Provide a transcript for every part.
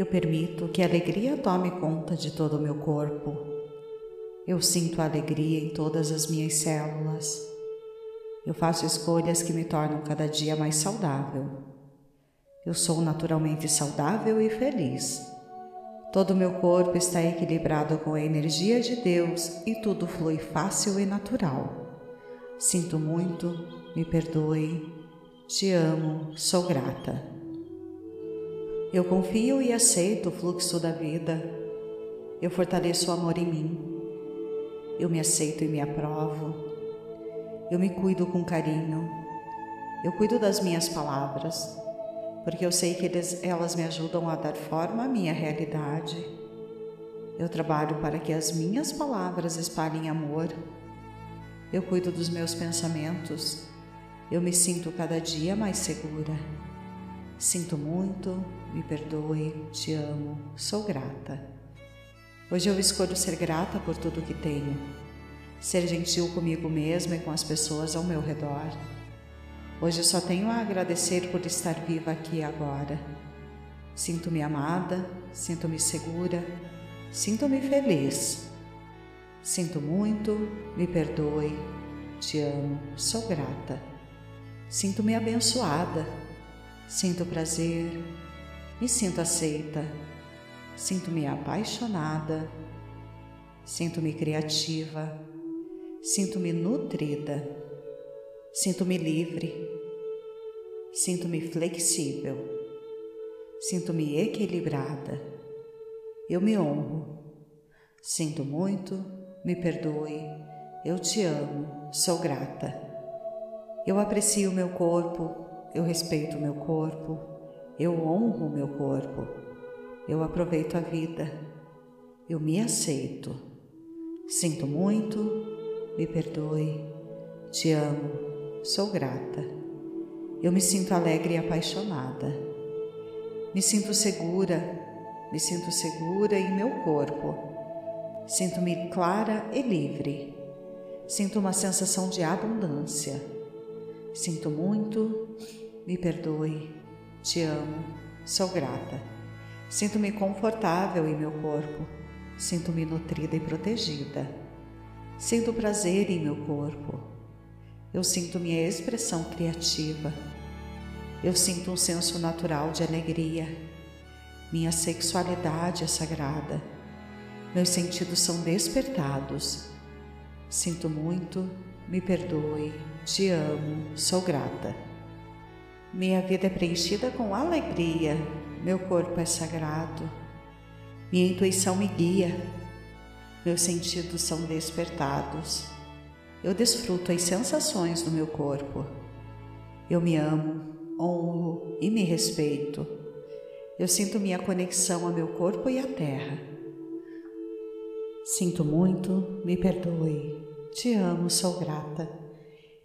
Eu permito que a alegria tome conta de todo o meu corpo. Eu sinto a alegria em todas as minhas células. Eu faço escolhas que me tornam cada dia mais saudável. Eu sou naturalmente saudável e feliz. Todo o meu corpo está equilibrado com a energia de Deus e tudo flui fácil e natural. Sinto muito, me perdoe, te amo, sou grata. Eu confio e aceito o fluxo da vida. Eu fortaleço o amor em mim. Eu me aceito e me aprovo. Eu me cuido com carinho. Eu cuido das minhas palavras porque eu sei que eles, elas me ajudam a dar forma à minha realidade. Eu trabalho para que as minhas palavras espalhem amor. Eu cuido dos meus pensamentos. Eu me sinto cada dia mais segura. Sinto muito, me perdoe, te amo, sou grata. Hoje eu escolho ser grata por tudo que tenho, ser gentil comigo mesma e com as pessoas ao meu redor Hoje eu só tenho a agradecer por estar viva aqui agora. Sinto-me amada, sinto-me segura, sinto-me feliz. Sinto muito, me perdoe, te amo, sou grata. Sinto-me abençoada, sinto prazer, me sinto aceita, sinto-me apaixonada, sinto-me criativa, sinto-me nutrida. Sinto-me livre, sinto-me flexível, sinto-me equilibrada. Eu me honro, sinto muito, me perdoe, eu te amo, sou grata. Eu aprecio meu corpo, eu respeito meu corpo, eu honro meu corpo, eu aproveito a vida, eu me aceito. Sinto muito, me perdoe, te amo, Sou grata. Eu me sinto alegre e apaixonada. Me sinto segura, me sinto segura em meu corpo. Sinto-me clara e livre. Sinto uma sensação de abundância. Sinto muito, me perdoe, te amo, sou grata. Sinto-me confortável em meu corpo. Sinto-me nutrida e protegida. Sinto prazer em meu corpo. Eu sinto minha expressão criativa. Eu sinto um senso natural de alegria. Minha sexualidade é sagrada. Meus sentidos são despertados. Sinto muito, me perdoe, te amo, sou grata. Minha vida é preenchida com alegria, meu corpo é sagrado. Minha intuição me guia, meus sentidos são despertados. Eu desfruto as sensações do meu corpo. Eu me amo, honro e me respeito. Eu sinto minha conexão ao meu corpo e à terra. Sinto muito, me perdoe. Te amo, sou grata.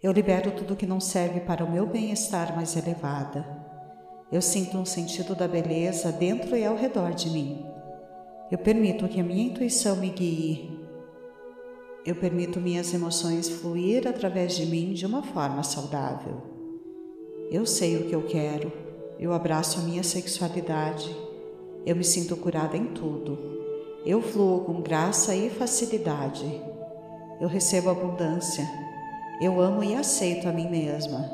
Eu libero tudo que não serve para o meu bem-estar mais elevada. Eu sinto um sentido da beleza dentro e ao redor de mim. Eu permito que a minha intuição me guie eu permito minhas emoções fluir através de mim de uma forma saudável. Eu sei o que eu quero, eu abraço a minha sexualidade, eu me sinto curada em tudo. Eu fluo com graça e facilidade. Eu recebo abundância. Eu amo e aceito a mim mesma.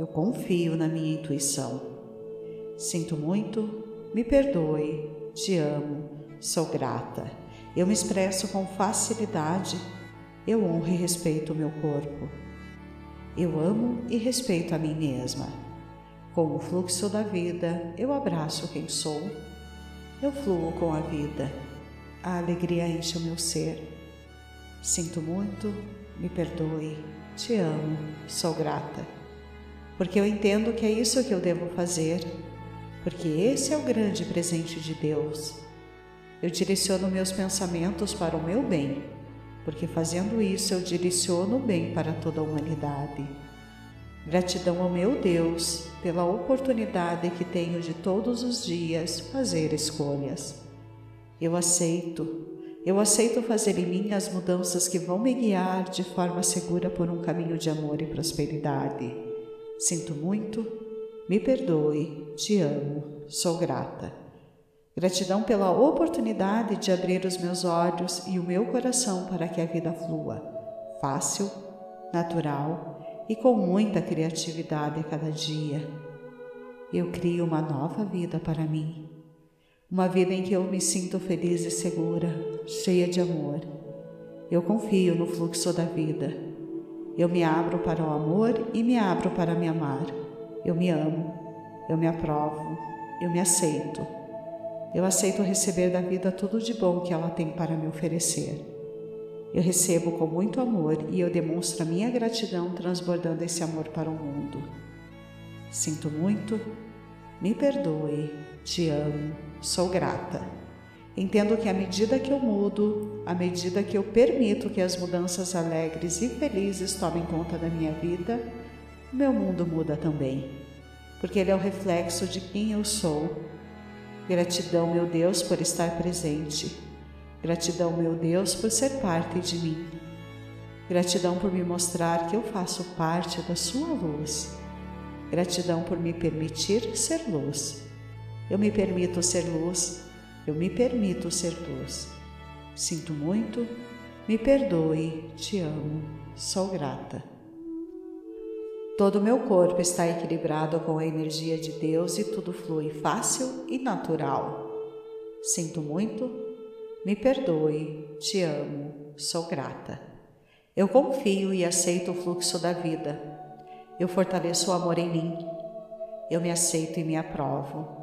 Eu confio na minha intuição. Sinto muito, me perdoe, te amo, sou grata. Eu me expresso com facilidade. Eu honro e respeito o meu corpo. Eu amo e respeito a mim mesma. Com o fluxo da vida, eu abraço quem sou. Eu fluo com a vida. A alegria enche o meu ser. Sinto muito, me perdoe, te amo, sou grata. Porque eu entendo que é isso que eu devo fazer, porque esse é o grande presente de Deus eu direciono meus pensamentos para o meu bem, porque fazendo isso eu direciono o bem para toda a humanidade. Gratidão ao meu Deus pela oportunidade que tenho de todos os dias fazer escolhas. Eu aceito, eu aceito fazer em mim as mudanças que vão me guiar de forma segura por um caminho de amor e prosperidade. Sinto muito, me perdoe, te amo, sou grata. Gratidão pela oportunidade de abrir os meus olhos e o meu coração para que a vida flua, fácil, natural e com muita criatividade a cada dia. Eu crio uma nova vida para mim, uma vida em que eu me sinto feliz e segura, cheia de amor. Eu confio no fluxo da vida. Eu me abro para o amor e me abro para me amar. Eu me amo, eu me aprovo, eu me aceito. Eu aceito receber da vida tudo de bom que ela tem para me oferecer. Eu recebo com muito amor e eu demonstro a minha gratidão transbordando esse amor para o mundo. Sinto muito, me perdoe, te amo, sou grata. Entendo que à medida que eu mudo, à medida que eu permito que as mudanças alegres e felizes tomem conta da minha vida, meu mundo muda também, porque ele é o reflexo de quem eu sou Gratidão, meu Deus, por estar presente. Gratidão, meu Deus, por ser parte de mim. Gratidão por me mostrar que eu faço parte da Sua luz. Gratidão por me permitir ser luz. Eu me permito ser luz, eu me permito ser luz. Sinto muito, me perdoe, te amo, sou grata. Todo o meu corpo está equilibrado com a energia de Deus e tudo flui fácil e natural. Sinto muito, me perdoe, te amo, sou grata. Eu confio e aceito o fluxo da vida. Eu fortaleço o amor em mim. Eu me aceito e me aprovo.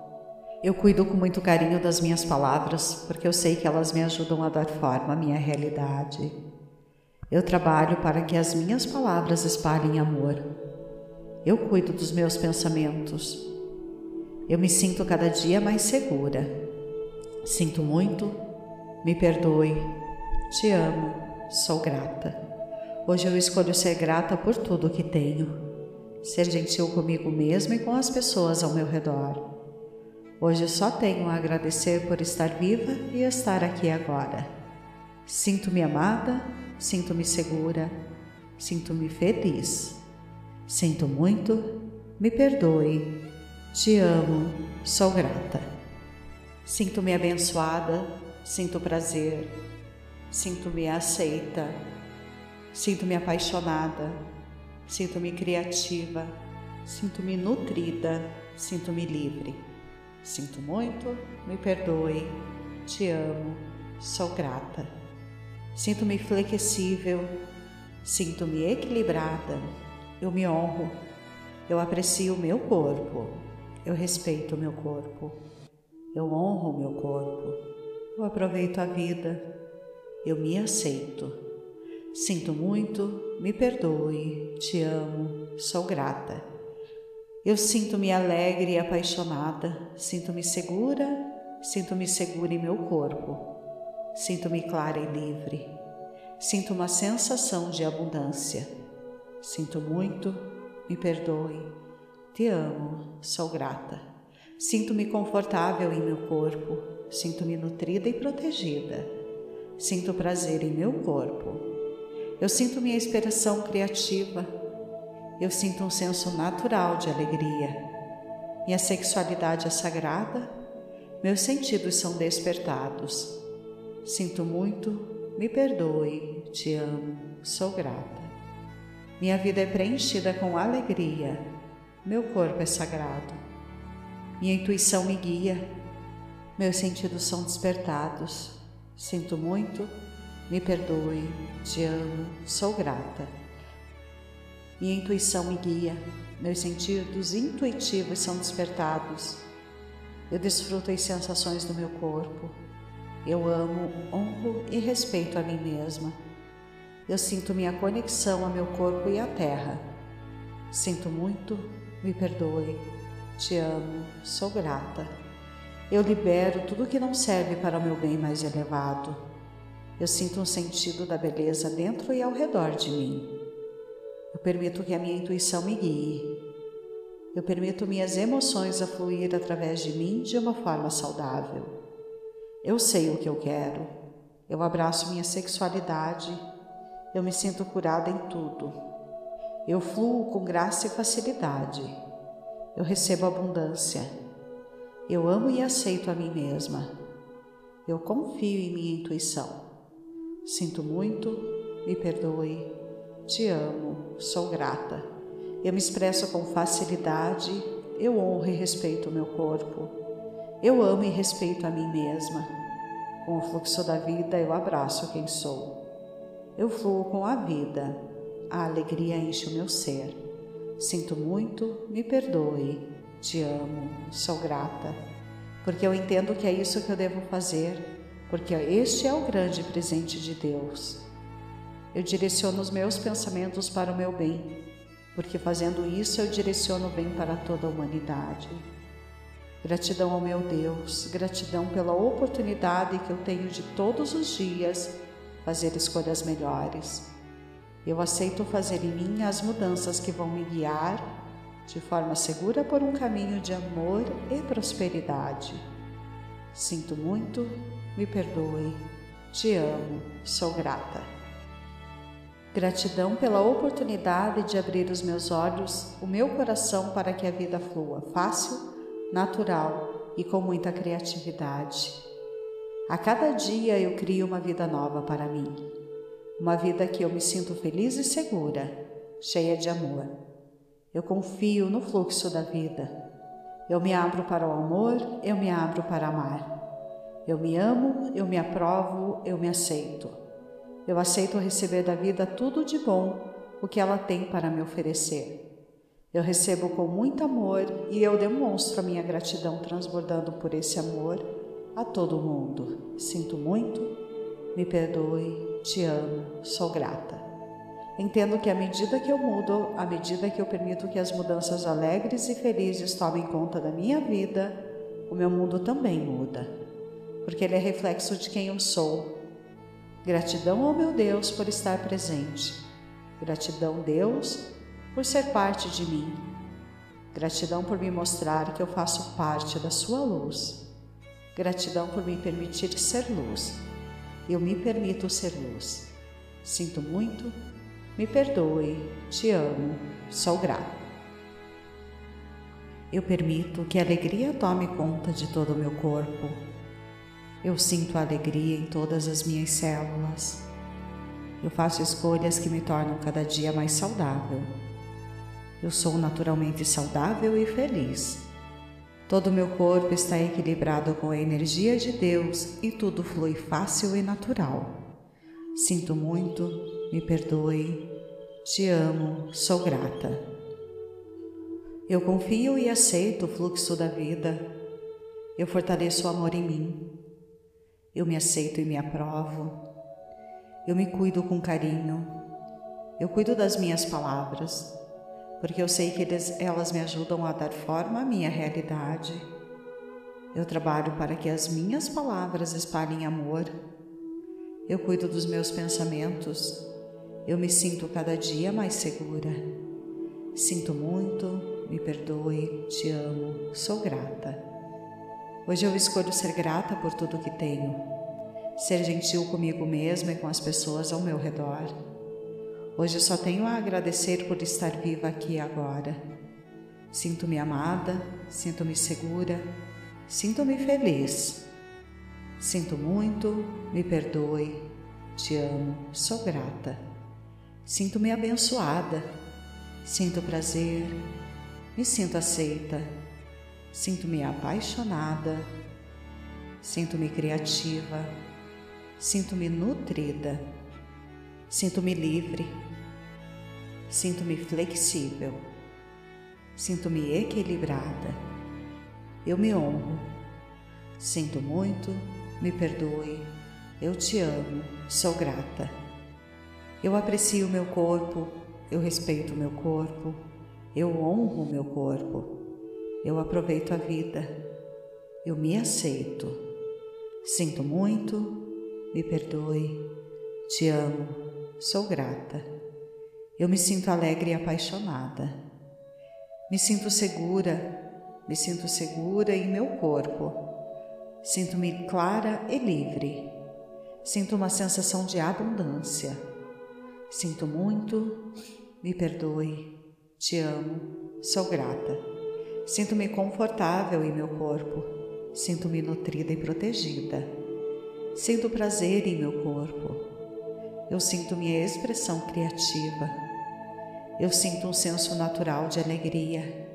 Eu cuido com muito carinho das minhas palavras, porque eu sei que elas me ajudam a dar forma à minha realidade. Eu trabalho para que as minhas palavras espalhem amor eu cuido dos meus pensamentos. Eu me sinto cada dia mais segura. Sinto muito, me perdoe, te amo, sou grata. Hoje eu escolho ser grata por tudo que tenho, ser gentil comigo mesma e com as pessoas ao meu redor. Hoje só tenho a agradecer por estar viva e estar aqui agora. Sinto-me amada, sinto-me segura, sinto-me feliz. Sinto muito, me perdoe, te amo, sou grata. Sinto-me abençoada, sinto prazer, sinto-me aceita, sinto-me apaixonada, sinto-me criativa, sinto-me nutrida, sinto-me livre. Sinto muito, me perdoe, te amo, sou grata. Sinto-me flexível, sinto-me equilibrada, eu me honro, eu aprecio o meu corpo, eu respeito o meu corpo, eu honro o meu corpo, eu aproveito a vida, eu me aceito. Sinto muito, me perdoe, te amo, sou grata. Eu sinto-me alegre e apaixonada, sinto-me segura, sinto-me segura em meu corpo, sinto-me clara e livre, sinto uma sensação de abundância. Sinto muito, me perdoe. Te amo, sou grata. Sinto-me confortável em meu corpo, sinto-me nutrida e protegida. Sinto prazer em meu corpo. Eu sinto minha inspiração criativa. Eu sinto um senso natural de alegria. Minha sexualidade é sagrada. Meus sentidos são despertados. Sinto muito, me perdoe, te amo, sou grata. Minha vida é preenchida com alegria. Meu corpo é sagrado. Minha intuição me guia. Meus sentidos são despertados. Sinto muito, me perdoe, te amo, sou grata. Minha intuição me guia. Meus sentidos intuitivos são despertados. Eu desfruto as sensações do meu corpo. Eu amo, honro e respeito a mim mesma. Eu sinto minha conexão a meu corpo e à terra. Sinto muito, me perdoe. Te amo, sou grata. Eu libero tudo que não serve para o meu bem mais elevado. Eu sinto um sentido da beleza dentro e ao redor de mim. Permito que a minha intuição me guie. Eu permito minhas emoções a fluir através de mim de uma forma saudável. Eu sei o que eu quero. Eu abraço minha sexualidade eu me sinto curada em tudo. Eu fluo com graça e facilidade. Eu recebo abundância. Eu amo e aceito a mim mesma. Eu confio em minha intuição. Sinto muito, me perdoe, te amo, sou grata. Eu me expresso com facilidade, eu honro e respeito o meu corpo. Eu amo e respeito a mim mesma. Com o fluxo da vida, eu abraço quem sou. Eu fluo com a vida. A alegria enche o meu ser. Sinto muito, me perdoe, te amo, sou grata, porque eu entendo que é isso que eu devo fazer porque este é o grande presente de Deus. Eu direciono os meus pensamentos para o meu bem, porque fazendo isso eu direciono o bem para toda a humanidade. Gratidão ao meu Deus, gratidão pela oportunidade que eu tenho de todos os dias fazer escolhas melhores. Eu aceito fazer em mim as mudanças que vão me guiar de forma segura por um caminho de amor e prosperidade. Sinto muito, me perdoe, te amo, sou grata. Gratidão pela oportunidade de abrir os meus olhos, o meu coração para que a vida flua fácil, natural e com muita criatividade. A cada dia eu crio uma vida nova para mim, uma vida que eu me sinto feliz e segura, cheia de amor. Eu confio no fluxo da vida. Eu me abro para o amor, eu me abro para amar. Eu me amo, eu me aprovo, eu me aceito. Eu aceito receber da vida tudo de bom, o que ela tem para me oferecer. Eu recebo com muito amor e eu demonstro a minha gratidão transbordando por esse amor a todo mundo. Sinto muito, me perdoe, te amo, sou grata. Entendo que à medida que eu mudo, à medida que eu permito que as mudanças alegres e felizes tomem conta da minha vida, o meu mundo também muda porque ele é reflexo de quem eu sou. Gratidão ao meu Deus por estar presente. Gratidão, Deus, por ser parte de mim. Gratidão por me mostrar que eu faço parte da sua luz. Gratidão por me permitir ser luz. Eu me permito ser luz. Sinto muito, me perdoe, te amo, sou grato. Eu permito que a alegria tome conta de todo o meu corpo eu sinto alegria em todas as minhas células. Eu faço escolhas que me tornam cada dia mais saudável. Eu sou naturalmente saudável e feliz. Todo o meu corpo está equilibrado com a energia de Deus e tudo flui fácil e natural. Sinto muito, me perdoe, te amo, sou grata. Eu confio e aceito o fluxo da vida. Eu fortaleço o amor em mim. Eu me aceito e me aprovo. Eu me cuido com carinho. Eu cuido das minhas palavras, porque eu sei que eles, elas me ajudam a dar forma à minha realidade. Eu trabalho para que as minhas palavras espalhem amor. Eu cuido dos meus pensamentos. Eu me sinto cada dia mais segura. Sinto muito, me perdoe, te amo, sou grata. Hoje eu escolho ser grata por tudo que tenho, ser gentil comigo mesma e com as pessoas ao meu redor. Hoje eu só tenho a agradecer por estar viva aqui agora. Sinto-me amada, sinto-me segura, sinto-me feliz. Sinto muito, me perdoe, te amo, sou grata. Sinto-me abençoada, sinto prazer, me sinto aceita Sinto-me apaixonada, sinto-me criativa, sinto-me nutrida, sinto-me livre, sinto-me flexível, sinto-me equilibrada. Eu me honro, sinto muito, me perdoe, eu te amo, sou grata. Eu aprecio meu corpo, eu respeito meu corpo, eu honro meu corpo. Eu aproveito a vida. Eu me aceito. Sinto muito, me perdoe, te amo, sou grata. Eu me sinto alegre e apaixonada. Me sinto segura, me sinto segura em meu corpo. Sinto-me clara e livre. Sinto uma sensação de abundância. Sinto muito, me perdoe, te amo, sou grata. Sinto-me confortável em meu corpo. Sinto-me nutrida e protegida. Sinto prazer em meu corpo. Eu sinto minha expressão criativa. Eu sinto um senso natural de alegria.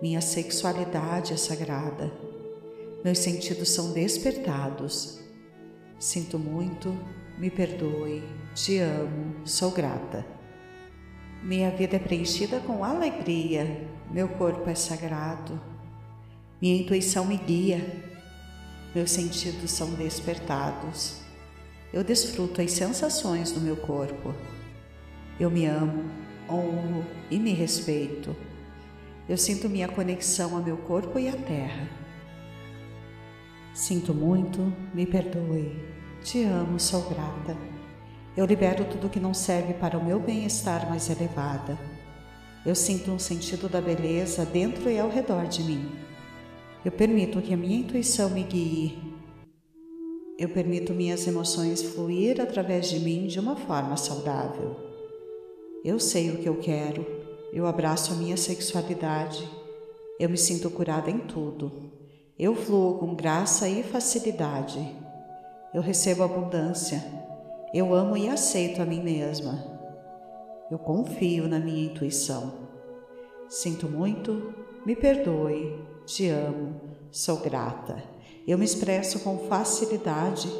Minha sexualidade é sagrada. Meus sentidos são despertados. Sinto muito, me perdoe, te amo, sou grata. Minha vida é preenchida com alegria, meu corpo é sagrado, minha intuição me guia, meus sentidos são despertados. Eu desfruto as sensações do meu corpo. Eu me amo, honro e me respeito. Eu sinto minha conexão ao meu corpo e à terra. Sinto muito, me perdoe. Te amo, sou grata. Eu libero tudo que não serve para o meu bem-estar mais elevada. Eu sinto um sentido da beleza dentro e ao redor de mim. Eu permito que a minha intuição me guie. Eu permito minhas emoções fluir através de mim de uma forma saudável. Eu sei o que eu quero. Eu abraço a minha sexualidade. Eu me sinto curada em tudo. Eu fluo com graça e facilidade. Eu recebo abundância. Eu amo e aceito a mim mesma. Eu confio na minha intuição. Sinto muito, me perdoe, te amo, sou grata. Eu me expresso com facilidade.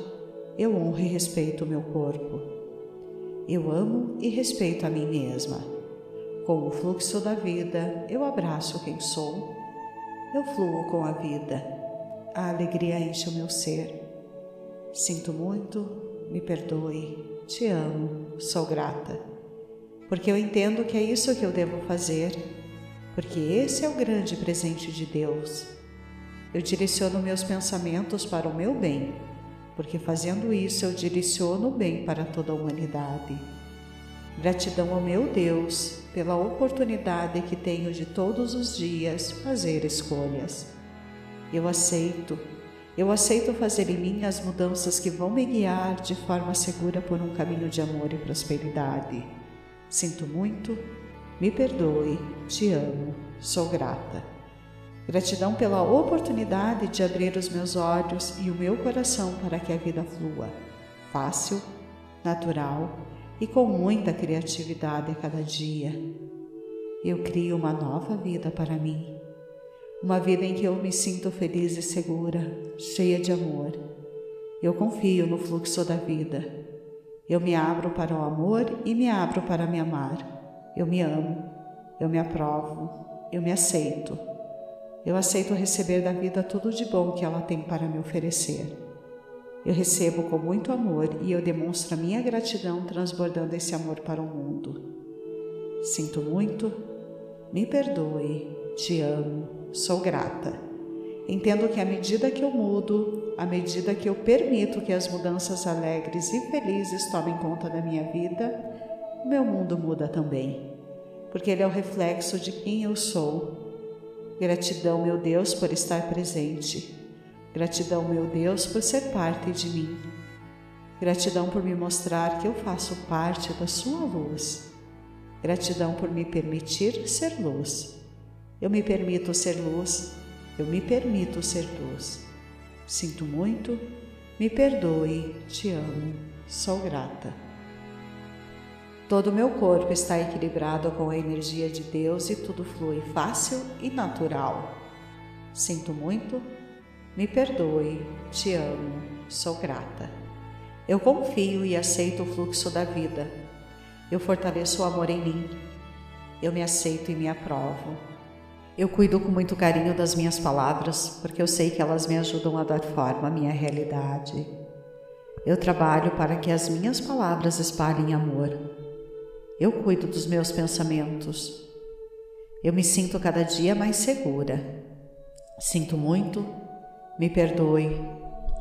Eu honro e respeito o meu corpo. Eu amo e respeito a mim mesma. Com o fluxo da vida, eu abraço quem sou eu fluo com a vida. A alegria enche o meu ser. Sinto muito, me perdoe, te amo, sou grata. Porque eu entendo que é isso que eu devo fazer, porque esse é o grande presente de Deus. Eu direciono meus pensamentos para o meu bem, porque fazendo isso eu direciono o bem para toda a humanidade. Gratidão ao meu Deus pela oportunidade que tenho de todos os dias fazer escolhas. Eu aceito, eu aceito fazer em mim as mudanças que vão me guiar de forma segura por um caminho de amor e prosperidade. Sinto muito, me perdoe, te amo, sou grata. Gratidão pela oportunidade de abrir os meus olhos e o meu coração para que a vida flua, fácil, natural e com muita criatividade a cada dia. Eu crio uma nova vida para mim, uma vida em que eu me sinto feliz e segura, cheia de amor. Eu confio no fluxo da vida. Eu me abro para o amor e me abro para me amar. Eu me amo, eu me aprovo, eu me aceito. Eu aceito receber da vida tudo de bom que ela tem para me oferecer. Eu recebo com muito amor e eu demonstro a minha gratidão transbordando esse amor para o mundo. Sinto muito, me perdoe, te amo, sou grata. Entendo que à medida que eu mudo, à medida que eu permito que as mudanças alegres e felizes tomem conta da minha vida, meu mundo muda também, porque ele é o reflexo de quem eu sou. Gratidão, meu Deus, por estar presente Gratidão, meu Deus, por ser parte de mim. Gratidão por me mostrar que eu faço parte da Sua luz. Gratidão por me permitir ser luz. Eu me permito ser luz, eu me permito ser luz. Sinto muito, me perdoe, te amo, sou grata. Todo o meu corpo está equilibrado com a energia de Deus e tudo flui fácil e natural. Sinto muito, me perdoe, te amo, sou grata. Eu confio e aceito o fluxo da vida. Eu fortaleço o amor em mim. Eu me aceito e me aprovo. Eu cuido com muito carinho das minhas palavras, porque eu sei que elas me ajudam a dar forma à minha realidade. Eu trabalho para que as minhas palavras espalhem amor. Eu cuido dos meus pensamentos. Eu me sinto cada dia mais segura. Sinto muito, me perdoe.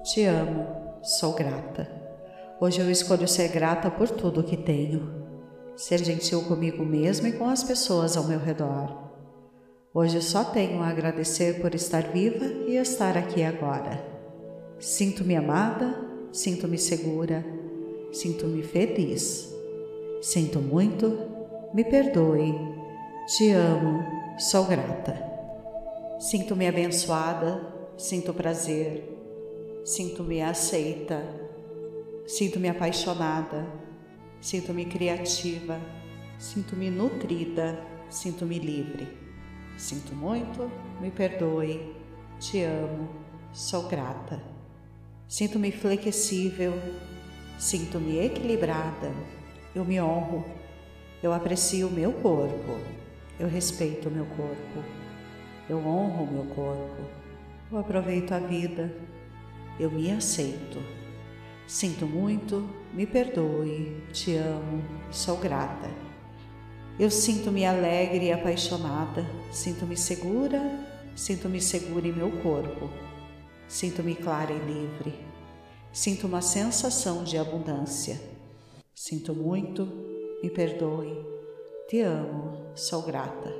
Te amo. Sou grata. Hoje eu escolho ser grata por tudo que tenho. Ser gentil comigo mesmo e com as pessoas ao meu redor. Hoje só tenho a agradecer por estar viva e estar aqui agora. Sinto-me amada, sinto-me segura, sinto-me feliz. Sinto muito, me perdoe, te amo, sou grata. Sinto-me abençoada, sinto prazer, sinto-me aceita, sinto-me apaixonada, sinto-me criativa, sinto-me nutrida, sinto-me livre. Sinto muito, me perdoe, te amo, sou grata. Sinto-me flexível, sinto-me equilibrada, eu me honro, eu aprecio o meu corpo, eu respeito o meu corpo, eu honro o meu corpo, eu aproveito a vida, eu me aceito. Sinto muito, me perdoe, te amo, sou grata. Eu sinto-me alegre e apaixonada, sinto-me segura, sinto-me segura em meu corpo, sinto-me clara e livre, sinto uma sensação de abundância. Sinto muito, me perdoe, te amo, sou grata.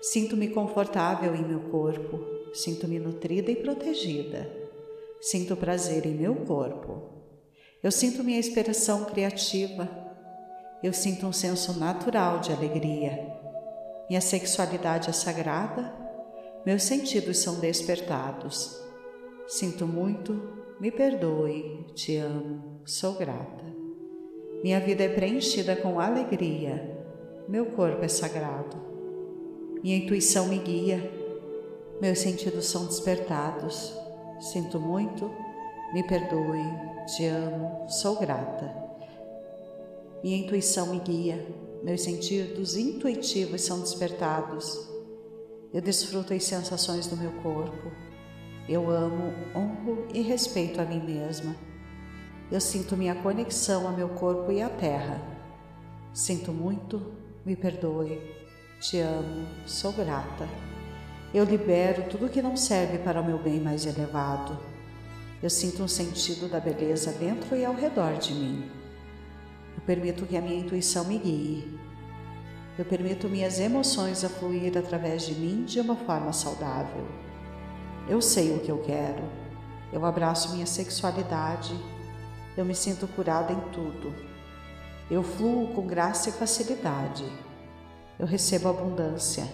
Sinto-me confortável em meu corpo, sinto-me nutrida e protegida. Sinto prazer em meu corpo. Eu sinto minha expressão criativa, eu sinto um senso natural de alegria. Minha sexualidade é sagrada, meus sentidos são despertados. Sinto muito, me perdoe, te amo, sou grata. Minha vida é preenchida com alegria, meu corpo é sagrado. Minha intuição me guia, meus sentidos são despertados. Sinto muito, me perdoe, te amo, sou grata. Minha intuição me guia, meus sentidos intuitivos são despertados. Eu desfruto as sensações do meu corpo. Eu amo, honro e respeito a mim mesma. Eu sinto minha conexão a meu corpo e à terra. Sinto muito, me perdoe, te amo, sou grata. Eu libero tudo que não serve para o meu bem mais elevado. Eu sinto um sentido da beleza dentro e ao redor de mim. Permito que a minha intuição me guie. Eu permito minhas emoções a fluir através de mim de uma forma saudável. Eu sei o que eu quero. Eu abraço minha sexualidade. Eu me sinto curada em tudo. Eu fluo com graça e facilidade. Eu recebo abundância.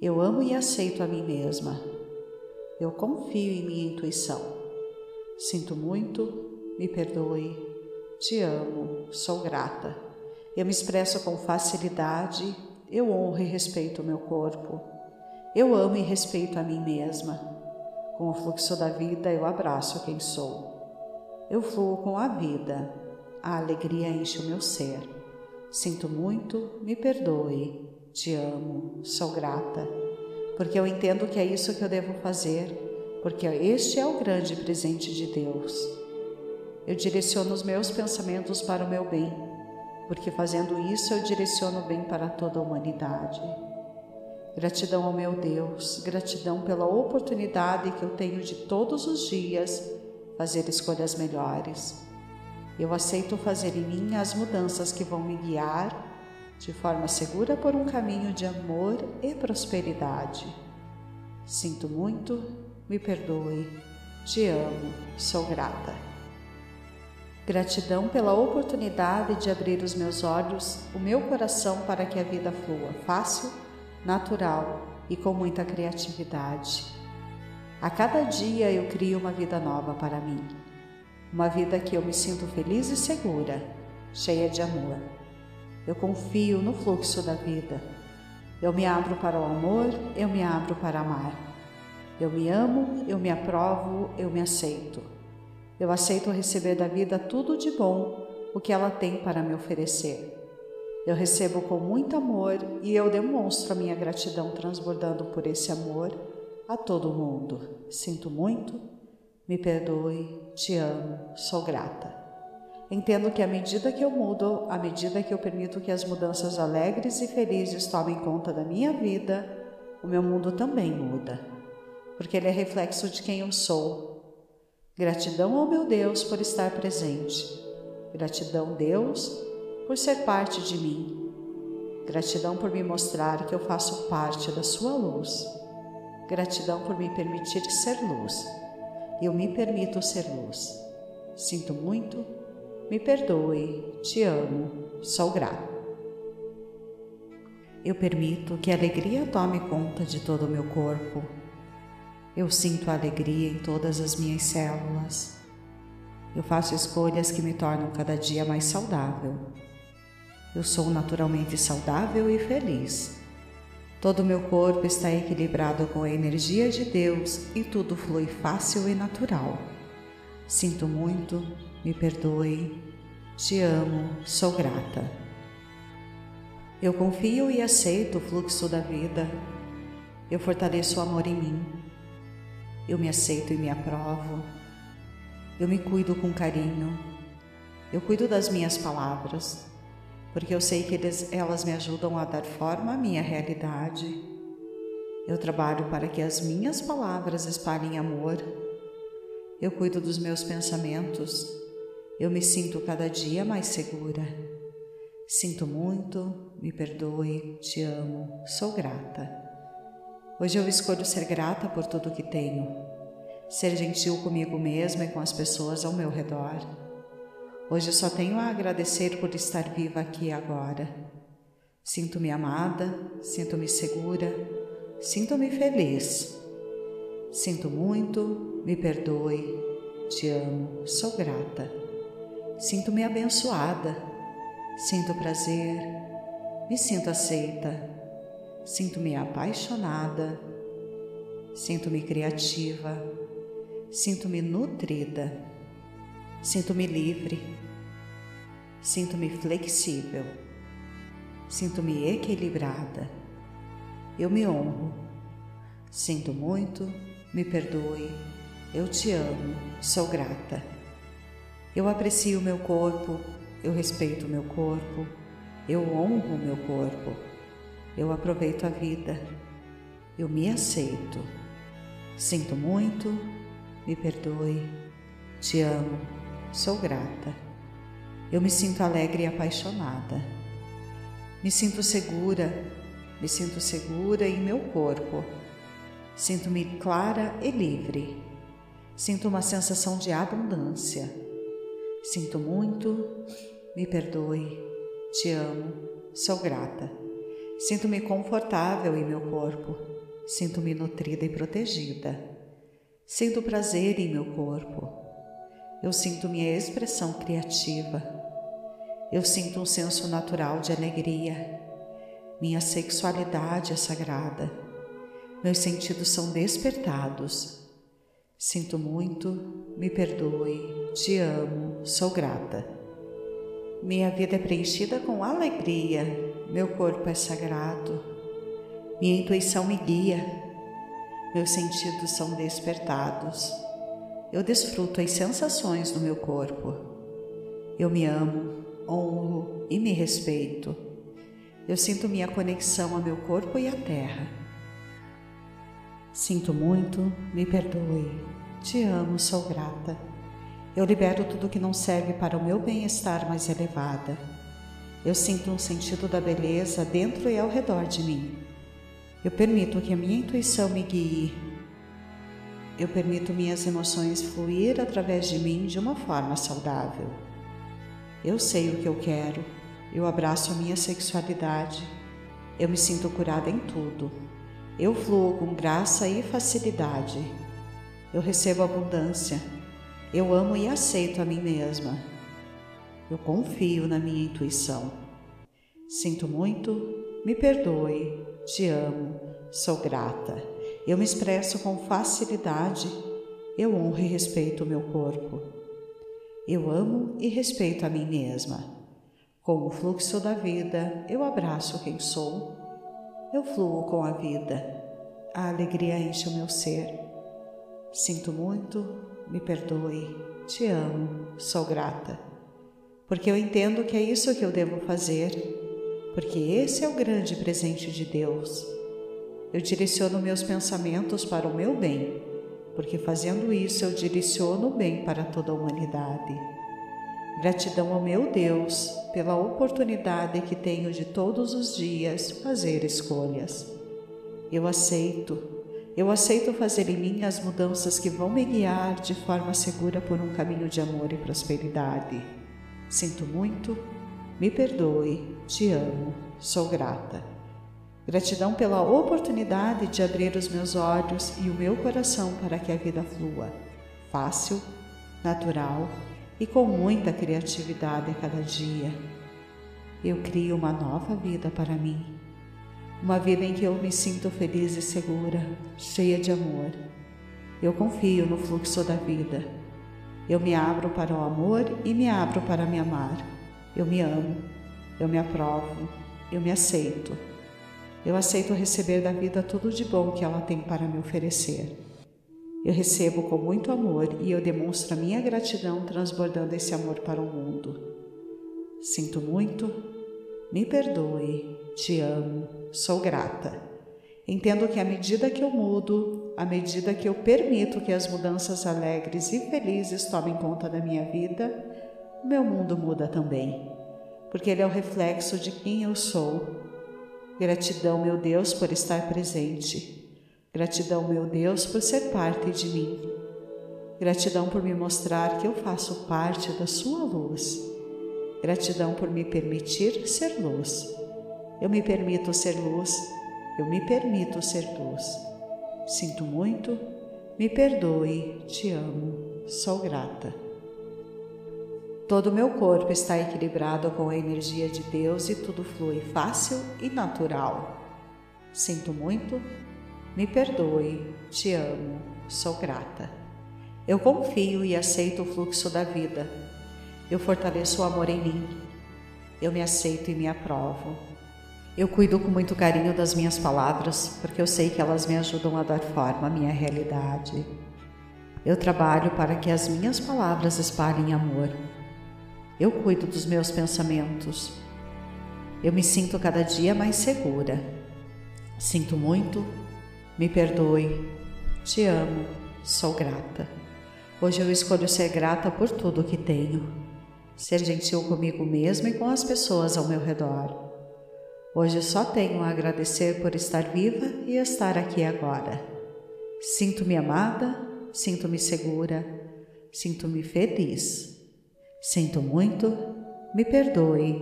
Eu amo e aceito a mim mesma. Eu confio em minha intuição. Sinto muito, me perdoe, te amo, sou grata. Eu me expresso com facilidade, eu honro e respeito o meu corpo. Eu amo e respeito a mim mesma. Com o fluxo da vida, eu abraço quem sou. Eu fluo com a vida. A alegria enche o meu ser. Sinto muito, me perdoe. Te amo, sou grata. Porque eu entendo que é isso que eu devo fazer, porque este é o grande presente de Deus. Eu direciono os meus pensamentos para o meu bem, porque fazendo isso eu direciono o bem para toda a humanidade. Gratidão ao meu Deus, gratidão pela oportunidade que eu tenho de todos os dias fazer escolhas melhores. Eu aceito fazer em mim as mudanças que vão me guiar de forma segura por um caminho de amor e prosperidade. Sinto muito, me perdoe, te amo, sou grata. Gratidão pela oportunidade de abrir os meus olhos, o meu coração para que a vida flua fácil, natural e com muita criatividade. A cada dia eu crio uma vida nova para mim. Uma vida que eu me sinto feliz e segura, cheia de amor. Eu confio no fluxo da vida. Eu me abro para o amor, eu me abro para amar. Eu me amo, eu me aprovo, eu me aceito. Eu aceito receber da vida tudo de bom o que ela tem para me oferecer. Eu recebo com muito amor e eu demonstro a minha gratidão transbordando por esse amor a todo mundo. Sinto muito, me perdoe, te amo, sou grata. Entendo que à medida que eu mudo, à medida que eu permito que as mudanças alegres e felizes tomem conta da minha vida, o meu mundo também muda, porque ele é reflexo de quem eu sou Gratidão ao meu Deus por estar presente. Gratidão, Deus, por ser parte de mim. Gratidão por me mostrar que eu faço parte da Sua luz. Gratidão por me permitir ser luz. Eu me permito ser luz. Sinto muito, me perdoe, te amo, sou grato. Eu permito que a alegria tome conta de todo o meu corpo Eu sinto alegria em todas as minhas células. Eu faço escolhas que me tornam cada dia mais saudável. Eu sou naturalmente saudável e feliz. Todo o meu corpo está equilibrado com a energia de Deus e tudo flui fácil e natural. Sinto muito, me perdoe, te amo, sou grata. Eu confio e aceito o fluxo da vida. Eu fortaleço o amor em mim. Eu me aceito e me aprovo. Eu me cuido com carinho. Eu cuido das minhas palavras porque eu sei que eles, elas me ajudam a dar forma à minha realidade. Eu trabalho para que as minhas palavras espalhem amor. Eu cuido dos meus pensamentos. Eu me sinto cada dia mais segura. Sinto muito, me perdoe, te amo, sou grata. Hoje eu escolho ser grata por tudo que tenho, ser gentil comigo mesma e com as pessoas ao meu redor Hoje só tenho a agradecer por estar viva aqui agora. Sinto-me amada, sinto-me segura, sinto-me feliz. Sinto muito, me perdoe, te amo, sou grata. Sinto-me abençoada, sinto prazer, me sinto aceita, sinto-me apaixonada, sinto-me criativa, sinto-me nutrida. Sinto-me livre, sinto-me flexível, sinto-me equilibrada. Eu me honro. Sinto muito, me perdoe, eu te amo, sou grata. Eu aprecio o meu corpo, eu respeito o meu corpo, eu honro o meu corpo, eu aproveito a vida, eu me aceito. Sinto muito, me perdoe, te amo, Sou grata. Eu me sinto alegre e apaixonada. Me sinto segura, me sinto segura em meu corpo. Sinto-me clara e livre. Sinto uma sensação de abundância. Sinto muito, me perdoe, te amo, sou grata. Sinto-me confortável em meu corpo. Sinto-me nutrida e protegida. Sinto prazer em meu corpo. Eu sinto minha expressão criativa. Eu sinto um senso natural de alegria. Minha sexualidade é sagrada. Meus sentidos são despertados. Sinto muito, me perdoe, te amo, sou grata. Minha vida é preenchida com alegria, meu corpo é sagrado, minha intuição me guia, meus sentidos são despertados eu desfruto as sensações do meu corpo. Eu me amo, honro e me respeito. Eu sinto minha conexão ao meu corpo e à terra. Sinto muito, me perdoe. Te amo, sou grata. Eu libero tudo que não serve para o meu bem-estar mais elevada. Eu sinto um sentido da beleza dentro e ao redor de mim. Eu permito que a minha intuição me guie eu permito minhas emoções fluir através de mim de uma forma saudável. Eu sei o que eu quero, eu abraço a minha sexualidade, eu me sinto curada em tudo, eu fluo com graça e facilidade, eu recebo abundância, eu amo e aceito a mim mesma, eu confio na minha intuição. Sinto muito, me perdoe, te amo, sou grata. Eu me expresso com facilidade, eu honro e respeito o meu corpo. Eu amo e respeito a mim mesma. Com o fluxo da vida, eu abraço quem sou. Eu fluo com a vida. A alegria enche o meu ser. Sinto muito, me perdoe, te amo, sou grata. Porque eu entendo que é isso que eu devo fazer, porque esse é o grande presente de Deus eu direciono meus pensamentos para o meu bem, porque fazendo isso eu direciono o bem para toda a humanidade. Gratidão ao meu Deus pela oportunidade que tenho de todos os dias fazer escolhas. Eu aceito, eu aceito fazer em mim as mudanças que vão me guiar de forma segura por um caminho de amor e prosperidade. Sinto muito, me perdoe, te amo, sou grata. Gratidão pela oportunidade de abrir os meus olhos e o meu coração para que a vida flua, fácil, natural e com muita criatividade a cada dia. Eu crio uma nova vida para mim, uma vida em que eu me sinto feliz e segura, cheia de amor. Eu confio no fluxo da vida. Eu me abro para o amor e me abro para me amar. Eu me amo, eu me aprovo, eu me aceito. Eu aceito receber da vida tudo de bom que ela tem para me oferecer. Eu recebo com muito amor e eu demonstro a minha gratidão transbordando esse amor para o mundo. Sinto muito, me perdoe, te amo, sou grata. Entendo que à medida que eu mudo, à medida que eu permito que as mudanças alegres e felizes tomem conta da minha vida, meu mundo muda também, porque ele é o reflexo de quem eu sou Gratidão, meu Deus, por estar presente. Gratidão, meu Deus, por ser parte de mim. Gratidão por me mostrar que eu faço parte da Sua luz. Gratidão por me permitir ser luz. Eu me permito ser luz. Eu me permito ser luz. Sinto muito. Me perdoe. Te amo. Sou grata. Todo o meu corpo está equilibrado com a energia de Deus e tudo flui fácil e natural. Sinto muito, me perdoe, te amo, sou grata. Eu confio e aceito o fluxo da vida. Eu fortaleço o amor em mim. Eu me aceito e me aprovo. Eu cuido com muito carinho das minhas palavras, porque eu sei que elas me ajudam a dar forma à minha realidade. Eu trabalho para que as minhas palavras espalhem amor eu cuido dos meus pensamentos. Eu me sinto cada dia mais segura. Sinto muito, me perdoe, te amo, sou grata. Hoje eu escolho ser grata por tudo que tenho, ser gentil comigo mesma e com as pessoas ao meu redor. Hoje só tenho a agradecer por estar viva e estar aqui agora. Sinto-me amada, sinto-me segura, sinto-me feliz. Sinto muito, me perdoe,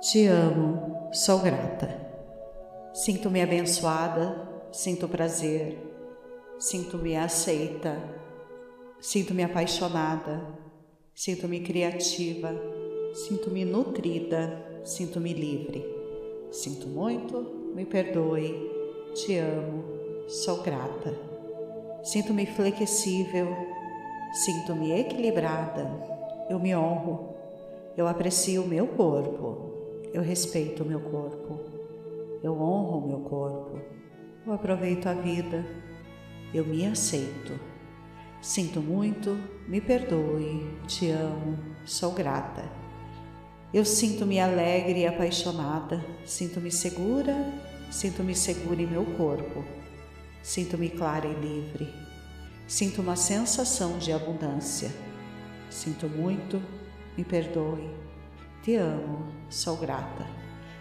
te amo, sou grata. Sinto-me abençoada, sinto prazer, sinto-me aceita, sinto-me apaixonada, sinto-me criativa, sinto-me nutrida, sinto-me livre. Sinto muito, me perdoe, te amo, sou grata. Sinto-me flexível, sinto-me equilibrada, eu me honro, eu aprecio o meu corpo, eu respeito o meu corpo, eu honro o meu corpo, eu aproveito a vida, eu me aceito. Sinto muito, me perdoe, te amo, sou grata. Eu sinto-me alegre e apaixonada, sinto-me segura, sinto-me segura em meu corpo, sinto-me clara e livre, sinto uma sensação de abundância Sinto muito, me perdoe. Te amo, sou grata.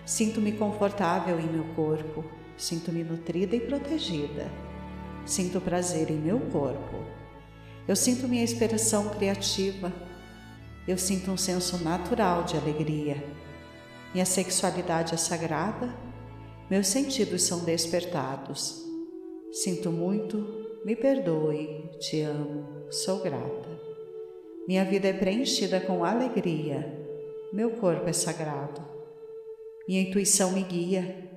Sinto-me confortável em meu corpo, sinto-me nutrida e protegida. Sinto prazer em meu corpo. Eu sinto minha expressão criativa. Eu sinto um senso natural de alegria. Minha sexualidade é sagrada. Meus sentidos são despertados. Sinto muito, me perdoe, te amo, sou grata. Minha vida é preenchida com alegria. Meu corpo é sagrado. Minha intuição me guia.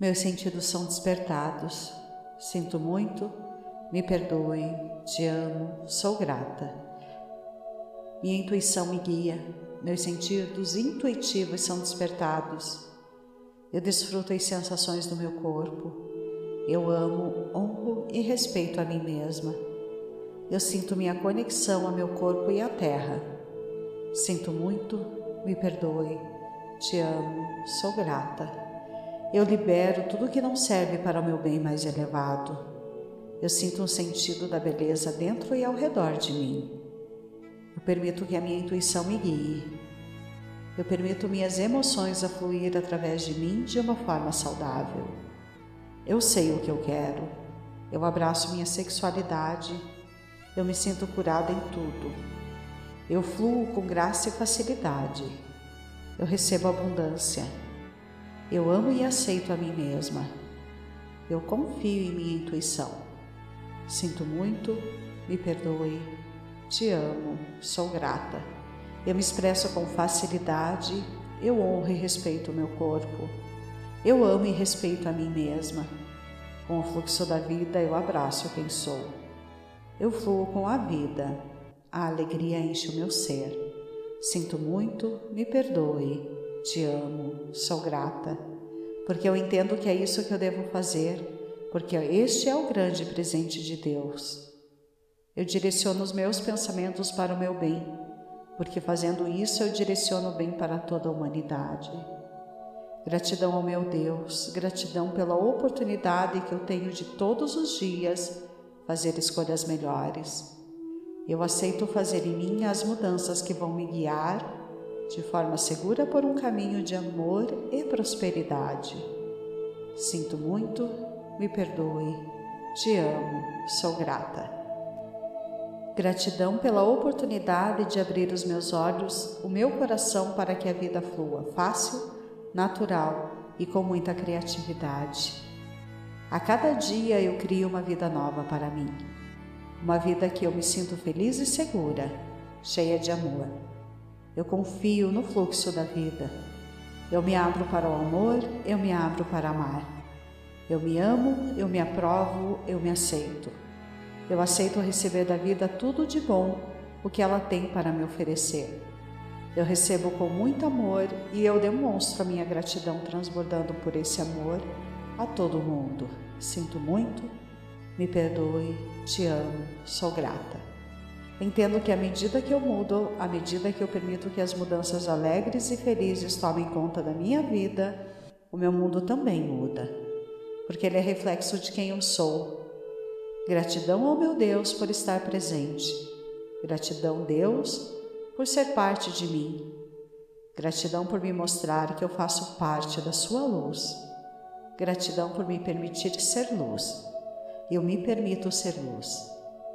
Meus sentidos são despertados. Sinto muito, me perdoe, te amo, sou grata. Minha intuição me guia. Meus sentidos intuitivos são despertados. Eu desfruto as sensações do meu corpo. Eu amo, honro e respeito a mim mesma. Eu sinto minha conexão ao meu corpo e à terra. Sinto muito, me perdoe, te amo, sou grata. Eu libero tudo que não serve para o meu bem mais elevado. Eu sinto um sentido da beleza dentro e ao redor de mim. Eu permito que a minha intuição me guie. Eu permito minhas emoções a fluir através de mim de uma forma saudável. Eu sei o que eu quero. Eu abraço minha sexualidade eu me sinto curada em tudo. Eu fluo com graça e facilidade. Eu recebo abundância. Eu amo e aceito a mim mesma. Eu confio em minha intuição. Sinto muito, me perdoe, te amo, sou grata. Eu me expresso com facilidade, eu honro e respeito o meu corpo. Eu amo e respeito a mim mesma. Com o fluxo da vida, eu abraço quem sou. Eu fluo com a vida. A alegria enche o meu ser. Sinto muito, me perdoe. Te amo, sou grata. Porque eu entendo que é isso que eu devo fazer, porque este é o grande presente de Deus. Eu direciono os meus pensamentos para o meu bem, porque fazendo isso eu direciono o bem para toda a humanidade. Gratidão ao meu Deus, gratidão pela oportunidade que eu tenho de todos os dias fazer escolhas melhores. Eu aceito fazer em mim as mudanças que vão me guiar de forma segura por um caminho de amor e prosperidade. Sinto muito, me perdoe, te amo, sou grata. Gratidão pela oportunidade de abrir os meus olhos, o meu coração para que a vida flua fácil natural e com muita criatividade. A cada dia eu crio uma vida nova para mim, uma vida que eu me sinto feliz e segura, cheia de amor. Eu confio no fluxo da vida. Eu me abro para o amor, eu me abro para amar. Eu me amo, eu me aprovo, eu me aceito. Eu aceito receber da vida tudo de bom, o que ela tem para me oferecer. Eu recebo com muito amor e eu demonstro a minha gratidão transbordando por esse amor a todo mundo. Sinto muito, me perdoe, te amo, sou grata. Entendo que à medida que eu mudo, à medida que eu permito que as mudanças alegres e felizes tomem conta da minha vida, o meu mundo também muda, porque ele é reflexo de quem eu sou. Gratidão ao meu Deus por estar presente. Gratidão, Deus, por ser parte de mim. Gratidão por me mostrar que eu faço parte da sua luz. Gratidão por me permitir ser luz. Eu me permito ser luz.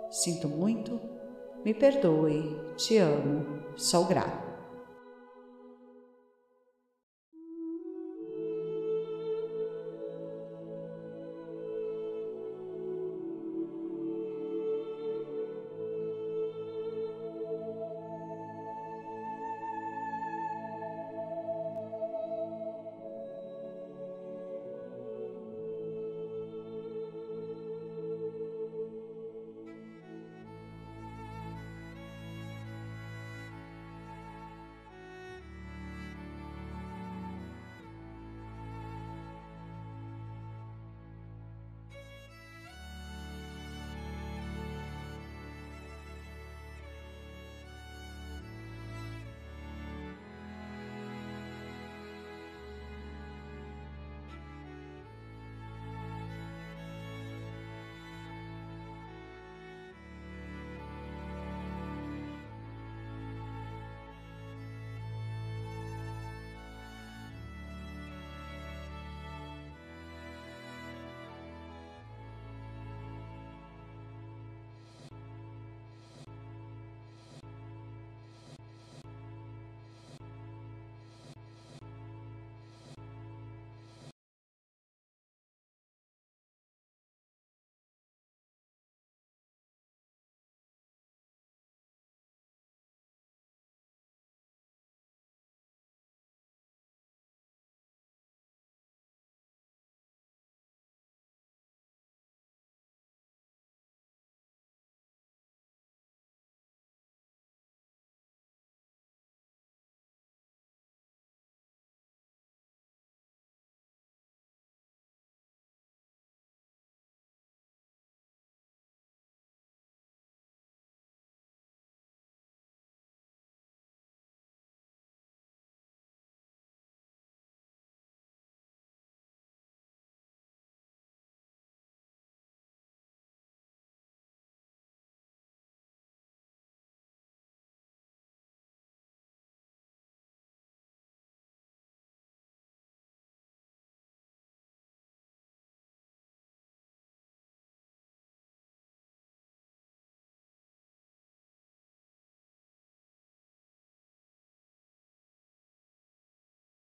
Sinto muito, me perdoe, te amo, sou grato.